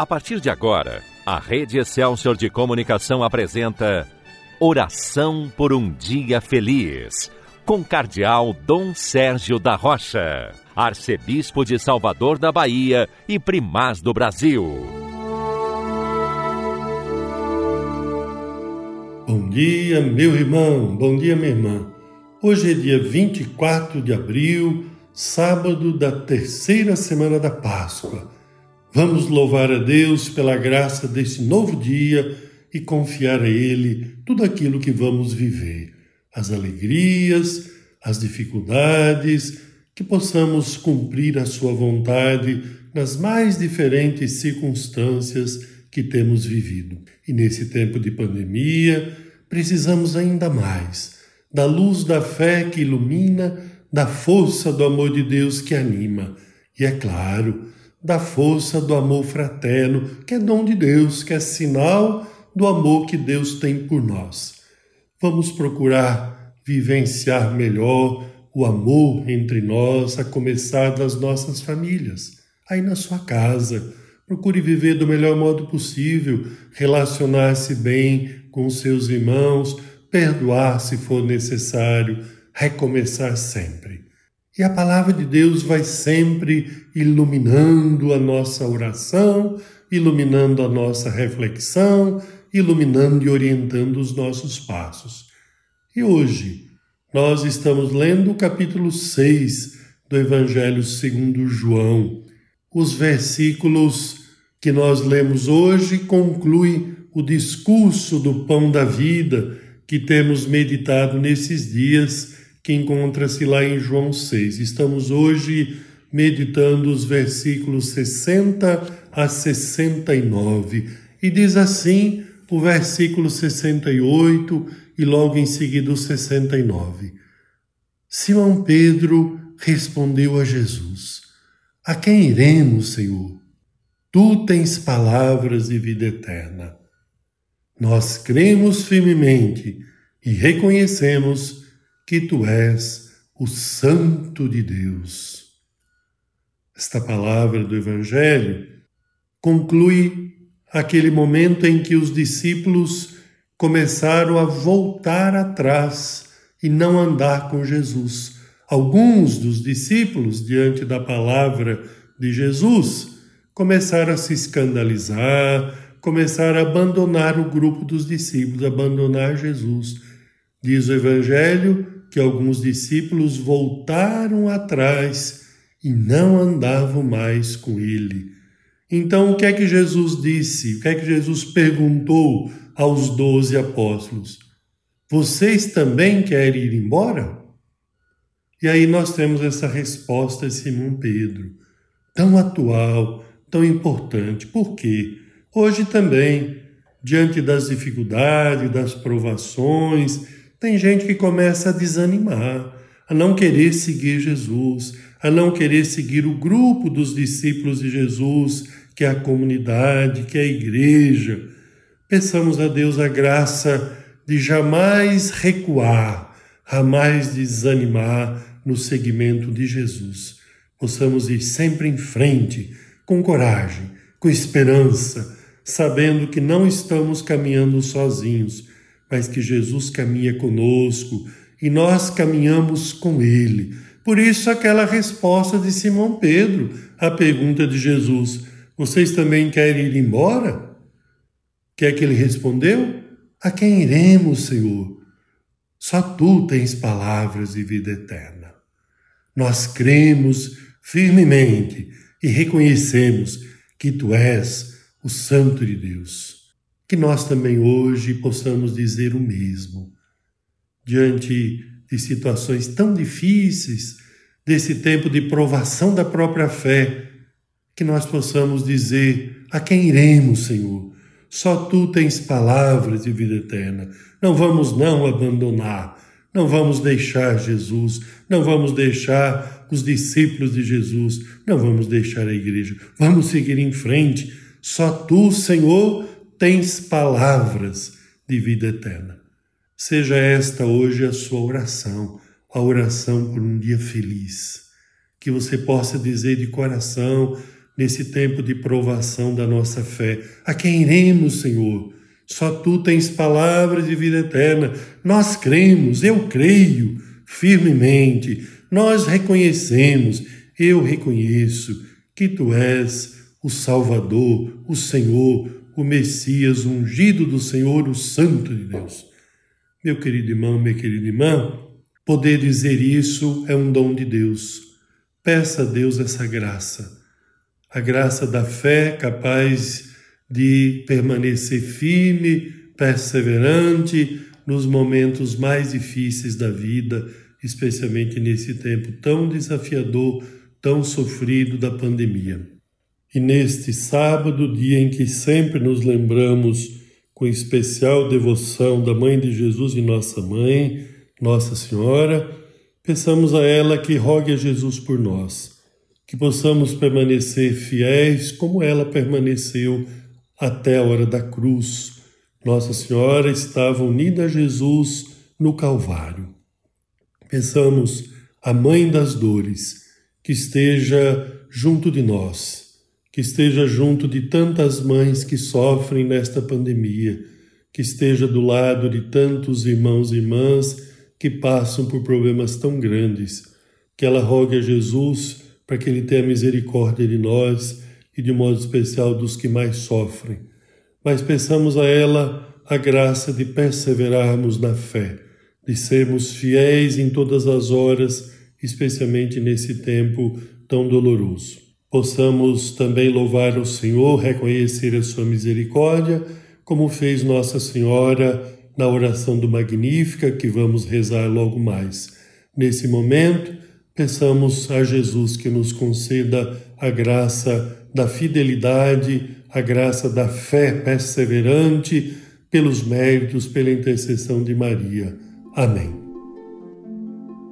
A partir de agora, a Rede Excelsior de Comunicação apresenta Oração por um Dia Feliz, com Cardeal Dom Sérgio da Rocha, Arcebispo de Salvador da Bahia e Primaz do Brasil. Bom dia, meu irmão, bom dia, minha irmã. Hoje é dia 24 de abril, sábado da terceira semana da Páscoa. Vamos louvar a Deus pela graça desse novo dia e confiar a Ele tudo aquilo que vamos viver, as alegrias, as dificuldades, que possamos cumprir a Sua vontade nas mais diferentes circunstâncias que temos vivido. E nesse tempo de pandemia, precisamos ainda mais da luz da fé que ilumina, da força do amor de Deus que anima. E é claro, da força do amor fraterno, que é dom de Deus, que é sinal do amor que Deus tem por nós. Vamos procurar vivenciar melhor o amor entre nós, a começar das nossas famílias, aí na sua casa. Procure viver do melhor modo possível, relacionar-se bem com seus irmãos, perdoar se for necessário, recomeçar sempre. E a palavra de Deus vai sempre iluminando a nossa oração, iluminando a nossa reflexão, iluminando e orientando os nossos passos. E hoje nós estamos lendo o capítulo 6 do Evangelho segundo João. Os versículos que nós lemos hoje concluem o discurso do pão da vida que temos meditado nesses dias que encontra-se lá em João 6. Estamos hoje meditando os versículos 60 a 69. E diz assim o versículo 68 e logo em seguida o 69. Simão Pedro respondeu a Jesus: A quem iremos, Senhor? Tu tens palavras de vida eterna. Nós cremos firmemente e reconhecemos que tu és o Santo de Deus. Esta palavra do Evangelho conclui aquele momento em que os discípulos começaram a voltar atrás e não andar com Jesus. Alguns dos discípulos, diante da palavra de Jesus, começaram a se escandalizar, começaram a abandonar o grupo dos discípulos, abandonar Jesus. Diz o Evangelho que alguns discípulos voltaram atrás e não andavam mais com ele. Então, o que é que Jesus disse? O que é que Jesus perguntou aos doze apóstolos? Vocês também querem ir embora? E aí nós temos essa resposta de Simão Pedro, tão atual, tão importante. Por quê? Hoje também, diante das dificuldades, das provações, tem gente que começa a desanimar, a não querer seguir Jesus, a não querer seguir o grupo dos discípulos de Jesus, que é a comunidade, que é a igreja. Peçamos a Deus a graça de jamais recuar, jamais desanimar no seguimento de Jesus. Possamos ir sempre em frente, com coragem, com esperança, sabendo que não estamos caminhando sozinhos mas que Jesus caminha conosco e nós caminhamos com Ele. Por isso, aquela resposta de Simão Pedro à pergunta de Jesus: Vocês também querem ir embora? Que é que ele respondeu? A quem iremos, Senhor? Só tu tens palavras de vida eterna. Nós cremos firmemente e reconhecemos que tu és o Santo de Deus que nós também hoje possamos dizer o mesmo. Diante de situações tão difíceis, desse tempo de provação da própria fé, que nós possamos dizer: a quem iremos, Senhor? Só tu tens palavras de vida eterna. Não vamos não abandonar, não vamos deixar Jesus, não vamos deixar os discípulos de Jesus, não vamos deixar a igreja. Vamos seguir em frente. Só tu, Senhor, tens palavras de vida eterna. Seja esta hoje a sua oração, a oração por um dia feliz. Que você possa dizer de coração, nesse tempo de provação da nossa fé. A quem iremos, Senhor? Só tu tens palavras de vida eterna. Nós cremos, eu creio firmemente. Nós reconhecemos, eu reconheço que tu és o Salvador, o Senhor, o Messias, ungido do Senhor, o Santo de Deus. Meu querido irmão, minha querida irmã, poder dizer isso é um dom de Deus. Peça a Deus essa graça, a graça da fé capaz de permanecer firme, perseverante nos momentos mais difíceis da vida, especialmente nesse tempo tão desafiador, tão sofrido da pandemia. E neste sábado, dia em que sempre nos lembramos com especial devoção da Mãe de Jesus e Nossa Mãe, Nossa Senhora, peçamos a ela que rogue a Jesus por nós, que possamos permanecer fiéis como ela permaneceu até a hora da cruz. Nossa Senhora estava unida a Jesus no Calvário. Pensamos a Mãe das Dores, que esteja junto de nós, que esteja junto de tantas mães que sofrem nesta pandemia, que esteja do lado de tantos irmãos e irmãs que passam por problemas tão grandes, que ela rogue a Jesus para que ele tenha misericórdia de nós e de modo especial dos que mais sofrem. Mas peçamos a ela a graça de perseverarmos na fé, de sermos fiéis em todas as horas, especialmente nesse tempo tão doloroso. Possamos também louvar o Senhor, reconhecer a sua misericórdia, como fez Nossa Senhora na oração do Magnífica, que vamos rezar logo mais. Nesse momento, peçamos a Jesus que nos conceda a graça da fidelidade, a graça da fé perseverante, pelos méritos, pela intercessão de Maria. Amém.